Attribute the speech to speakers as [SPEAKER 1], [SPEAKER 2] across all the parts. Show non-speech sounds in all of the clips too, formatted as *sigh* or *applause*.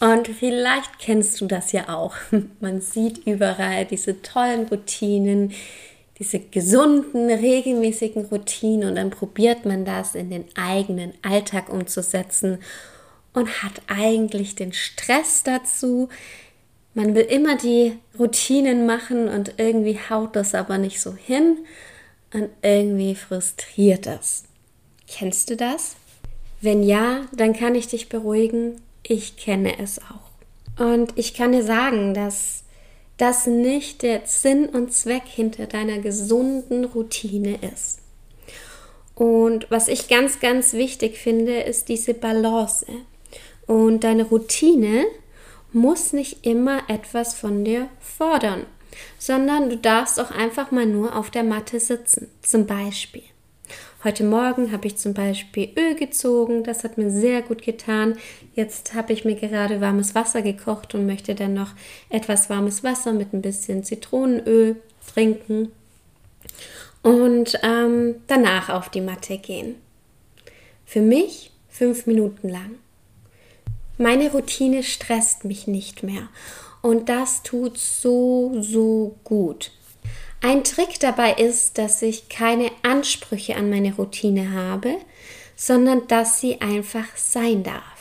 [SPEAKER 1] und vielleicht kennst du das ja auch. *laughs* Man sieht überall diese tollen Routinen, diese gesunden, regelmäßigen Routinen und dann probiert man das in den eigenen Alltag umzusetzen und hat eigentlich den Stress dazu. Man will immer die Routinen machen und irgendwie haut das aber nicht so hin und irgendwie frustriert das. Kennst du das? Wenn ja, dann kann ich dich beruhigen, ich kenne es auch. Und ich kann dir sagen, dass das nicht der Sinn und Zweck hinter deiner gesunden Routine ist. Und was ich ganz, ganz wichtig finde, ist diese Balance. Und deine Routine muss nicht immer etwas von dir fordern, sondern du darfst auch einfach mal nur auf der Matte sitzen, zum Beispiel. Heute Morgen habe ich zum Beispiel Öl gezogen, das hat mir sehr gut getan. Jetzt habe ich mir gerade warmes Wasser gekocht und möchte dann noch etwas warmes Wasser mit ein bisschen Zitronenöl trinken und ähm, danach auf die Matte gehen. Für mich fünf Minuten lang. Meine Routine stresst mich nicht mehr und das tut so, so gut. Ein Trick dabei ist, dass ich keine Ansprüche an meine Routine habe, sondern dass sie einfach sein darf.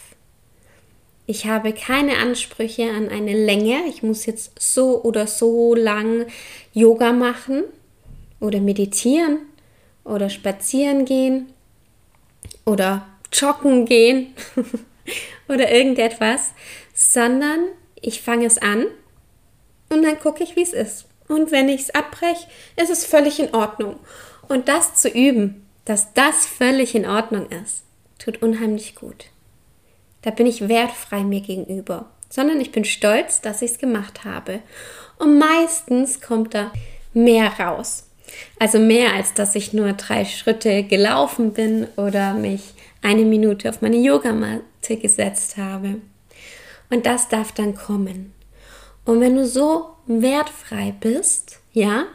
[SPEAKER 1] Ich habe keine Ansprüche an eine Länge. Ich muss jetzt so oder so lang Yoga machen oder meditieren oder spazieren gehen oder joggen gehen *laughs* oder irgendetwas, sondern ich fange es an und dann gucke ich, wie es ist. Und wenn ich es abbreche, ist es völlig in Ordnung. Und das zu üben, dass das völlig in Ordnung ist, tut unheimlich gut. Da bin ich wertfrei mir gegenüber, sondern ich bin stolz, dass ich es gemacht habe. Und meistens kommt da mehr raus. Also mehr als dass ich nur drei Schritte gelaufen bin oder mich eine Minute auf meine Yogamatte gesetzt habe. Und das darf dann kommen. Und wenn du so wertfrei bist, ja,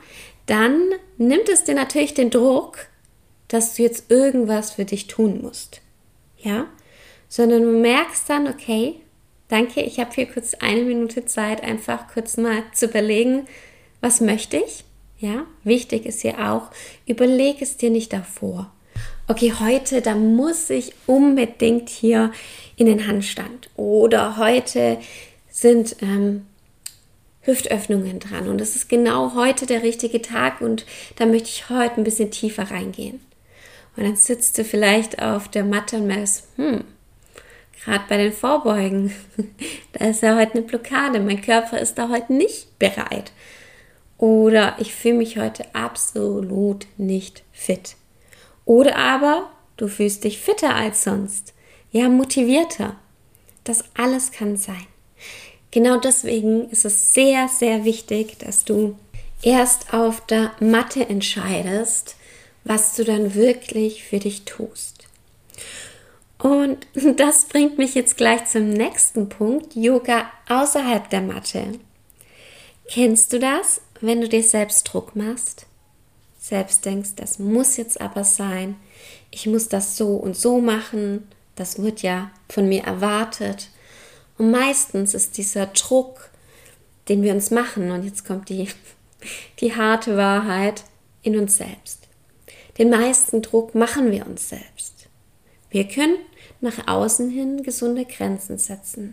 [SPEAKER 1] dann nimmt es dir natürlich den Druck, dass du jetzt irgendwas für dich tun musst. Ja, sondern du merkst dann, okay, danke, ich habe hier kurz eine Minute Zeit, einfach kurz mal zu überlegen, was möchte ich? Ja, wichtig ist hier auch, überleg es dir nicht davor. Okay, heute, da muss ich unbedingt hier in den Handstand. Oder heute sind ähm, Hüftöffnungen dran. Und es ist genau heute der richtige Tag und da möchte ich heute ein bisschen tiefer reingehen. Und dann sitzt du vielleicht auf der Matte und merkst, hm, gerade bei den Vorbeugen, *laughs* da ist ja heute eine Blockade, mein Körper ist da heute nicht bereit. Oder ich fühle mich heute absolut nicht fit. Oder aber du fühlst dich fitter als sonst, ja, motivierter. Das alles kann sein. Genau deswegen ist es sehr, sehr wichtig, dass du erst auf der Matte entscheidest, was du dann wirklich für dich tust. Und *laughs* das bringt mich jetzt gleich zum nächsten Punkt, Yoga außerhalb der Matte. Kennst du das, wenn du dir selbst Druck machst? Selbst denkst, das muss jetzt aber sein, ich muss das so und so machen, das wird ja von mir erwartet und meistens ist dieser Druck, den wir uns machen, und jetzt kommt die, *laughs* die harte Wahrheit, in uns selbst. Den meisten Druck machen wir uns selbst. Wir können nach außen hin gesunde Grenzen setzen,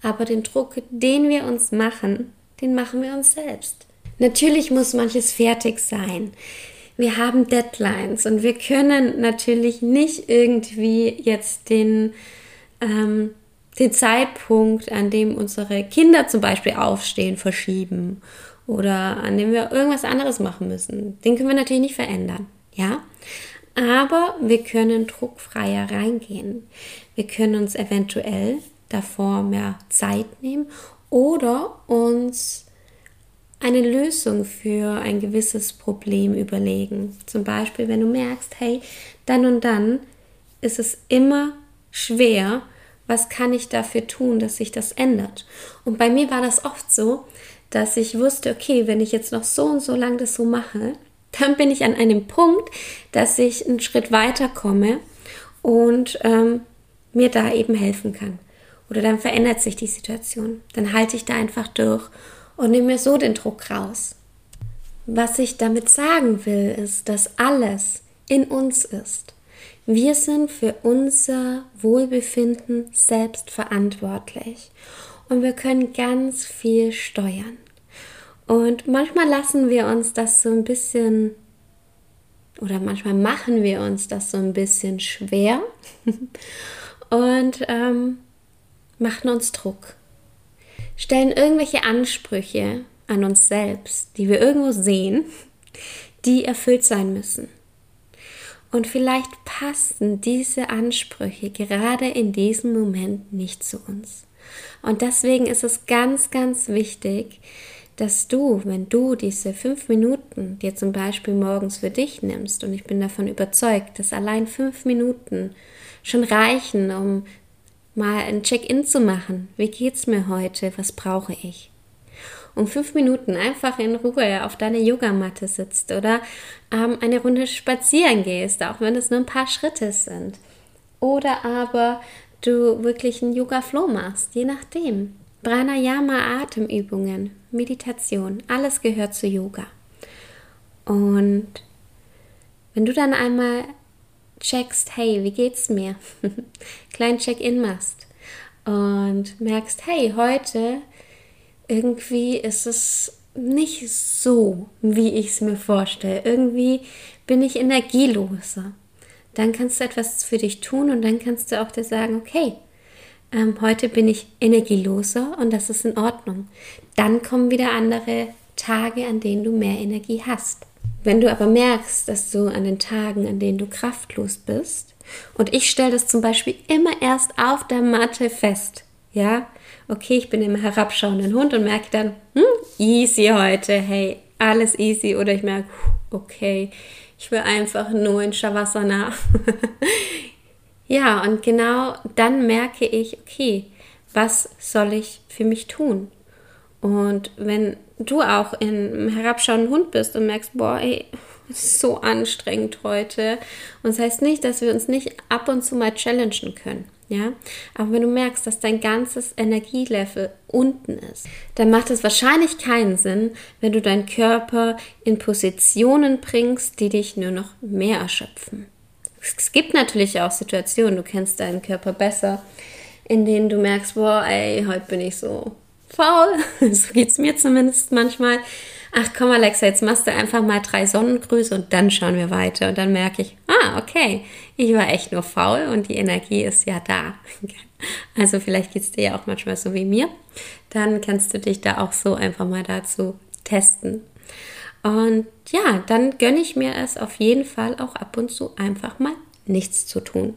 [SPEAKER 1] aber den Druck, den wir uns machen, den machen wir uns selbst. Natürlich muss manches fertig sein. Wir haben Deadlines und wir können natürlich nicht irgendwie jetzt den ähm, den Zeitpunkt, an dem unsere Kinder zum Beispiel aufstehen, verschieben oder an dem wir irgendwas anderes machen müssen. Den können wir natürlich nicht verändern, ja? Aber wir können druckfreier reingehen. Wir können uns eventuell davor mehr Zeit nehmen oder uns eine Lösung für ein gewisses Problem überlegen. Zum Beispiel, wenn du merkst, hey, dann und dann ist es immer schwer, was kann ich dafür tun, dass sich das ändert? Und bei mir war das oft so, dass ich wusste, okay, wenn ich jetzt noch so und so lange das so mache, dann bin ich an einem Punkt, dass ich einen Schritt weiter komme und ähm, mir da eben helfen kann. Oder dann verändert sich die Situation. Dann halte ich da einfach durch und nehme mir so den Druck raus. Was ich damit sagen will, ist, dass alles in uns ist. Wir sind für unser Wohlbefinden selbst verantwortlich und wir können ganz viel steuern. Und manchmal lassen wir uns das so ein bisschen oder manchmal machen wir uns das so ein bisschen schwer *laughs* und ähm, machen uns Druck stellen irgendwelche Ansprüche an uns selbst, die wir irgendwo sehen, die erfüllt sein müssen. Und vielleicht passen diese Ansprüche gerade in diesem Moment nicht zu uns. Und deswegen ist es ganz, ganz wichtig, dass du, wenn du diese fünf Minuten dir zum Beispiel morgens für dich nimmst, und ich bin davon überzeugt, dass allein fünf Minuten schon reichen, um mal ein Check-in zu machen. Wie geht's mir heute? Was brauche ich? Um fünf Minuten einfach in Ruhe auf deiner Yogamatte sitzt oder ähm, eine Runde spazieren gehst, auch wenn es nur ein paar Schritte sind. Oder aber du wirklich einen Yoga-Flow machst, je nachdem. Pranayama, Atemübungen, Meditation, alles gehört zu Yoga. Und wenn du dann einmal checkst, hey, wie geht's mir? *laughs* Klein Check-in machst und merkst, hey, heute irgendwie ist es nicht so, wie ich es mir vorstelle. Irgendwie bin ich energieloser. Dann kannst du etwas für dich tun und dann kannst du auch dir sagen, okay, ähm, heute bin ich energieloser und das ist in Ordnung. Dann kommen wieder andere Tage, an denen du mehr Energie hast. Wenn du aber merkst, dass du an den Tagen, an denen du kraftlos bist, und ich stelle das zum Beispiel immer erst auf der Matte fest, ja, okay, ich bin im herabschauenden Hund und merke dann, hm, easy heute, hey, alles easy, oder ich merke, okay, ich will einfach nur in Shavasana. *laughs* ja, und genau dann merke ich, okay, was soll ich für mich tun? Und wenn du auch im herabschauenden Hund bist und merkst, boah, ey, so anstrengend heute. Und das heißt nicht, dass wir uns nicht ab und zu mal challengen können. Ja, aber wenn du merkst, dass dein ganzes Energielevel unten ist, dann macht es wahrscheinlich keinen Sinn, wenn du deinen Körper in Positionen bringst, die dich nur noch mehr erschöpfen. Es gibt natürlich auch Situationen, du kennst deinen Körper besser, in denen du merkst, boah, ey, heute bin ich so faul. *laughs* so geht es mir zumindest manchmal. Ach komm, Alexa, jetzt machst du einfach mal drei Sonnengrüße und dann schauen wir weiter. Und dann merke ich, ah, okay, ich war echt nur faul und die Energie ist ja da. *laughs* Also vielleicht geht es dir ja auch manchmal so wie mir. Dann kannst du dich da auch so einfach mal dazu testen. Und ja, dann gönne ich mir es auf jeden Fall auch ab und zu einfach mal nichts zu tun.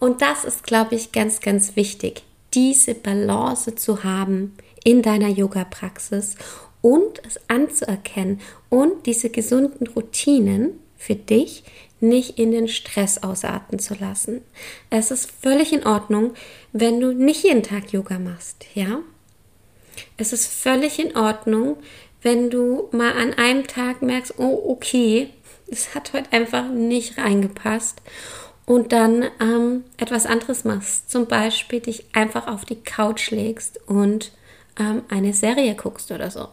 [SPEAKER 1] Und das ist, glaube ich, ganz, ganz wichtig, diese Balance zu haben in deiner Yoga-Praxis und es anzuerkennen und diese gesunden Routinen für dich nicht in den Stress ausarten zu lassen. Es ist völlig in Ordnung, wenn du nicht jeden Tag Yoga machst, ja? Es ist völlig in Ordnung, wenn du mal an einem Tag merkst, oh, okay, es hat heute einfach nicht reingepasst und dann ähm, etwas anderes machst. Zum Beispiel dich einfach auf die Couch legst und ähm, eine Serie guckst oder so.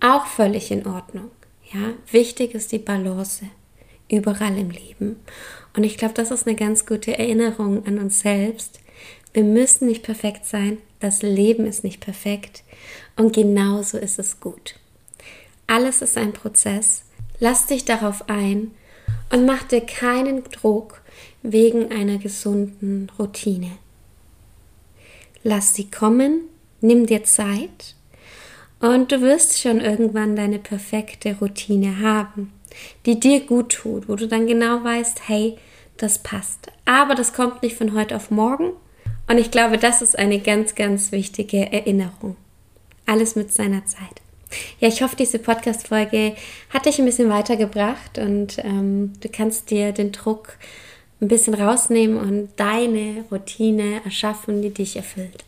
[SPEAKER 1] Auch völlig in Ordnung. Ja, wichtig ist die Balance überall im Leben. Und ich glaube, das ist eine ganz gute Erinnerung an uns selbst. Wir müssen nicht perfekt sein. Das Leben ist nicht perfekt. Und genauso ist es gut. Alles ist ein Prozess. Lass dich darauf ein und mach dir keinen Druck wegen einer gesunden Routine. Lass sie kommen Nimm dir Zeit und du wirst schon irgendwann deine perfekte Routine haben, die dir gut tut, wo du dann genau weißt, hey, das passt. Aber das kommt nicht von heute auf morgen Und ich glaube, das ist eine ganz, ganz wichtige Erinnerung. Alles mit seiner Zeit. Ja, ich hoffe, diese Podcast-Folge hat dich ein bisschen weitergebracht und ähm, du kannst dir den Druck ein bisschen rausnehmen und deine Routine erschaffen, die dich erfüllt.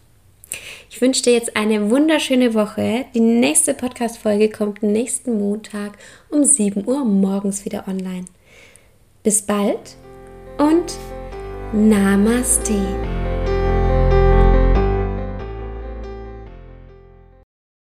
[SPEAKER 1] Ich wünsche dir jetzt eine wunderschöne Woche. Die nächste Podcast-Folge kommt nächsten Montag um 7 Uhr morgens wieder online. Bis bald und Namaste.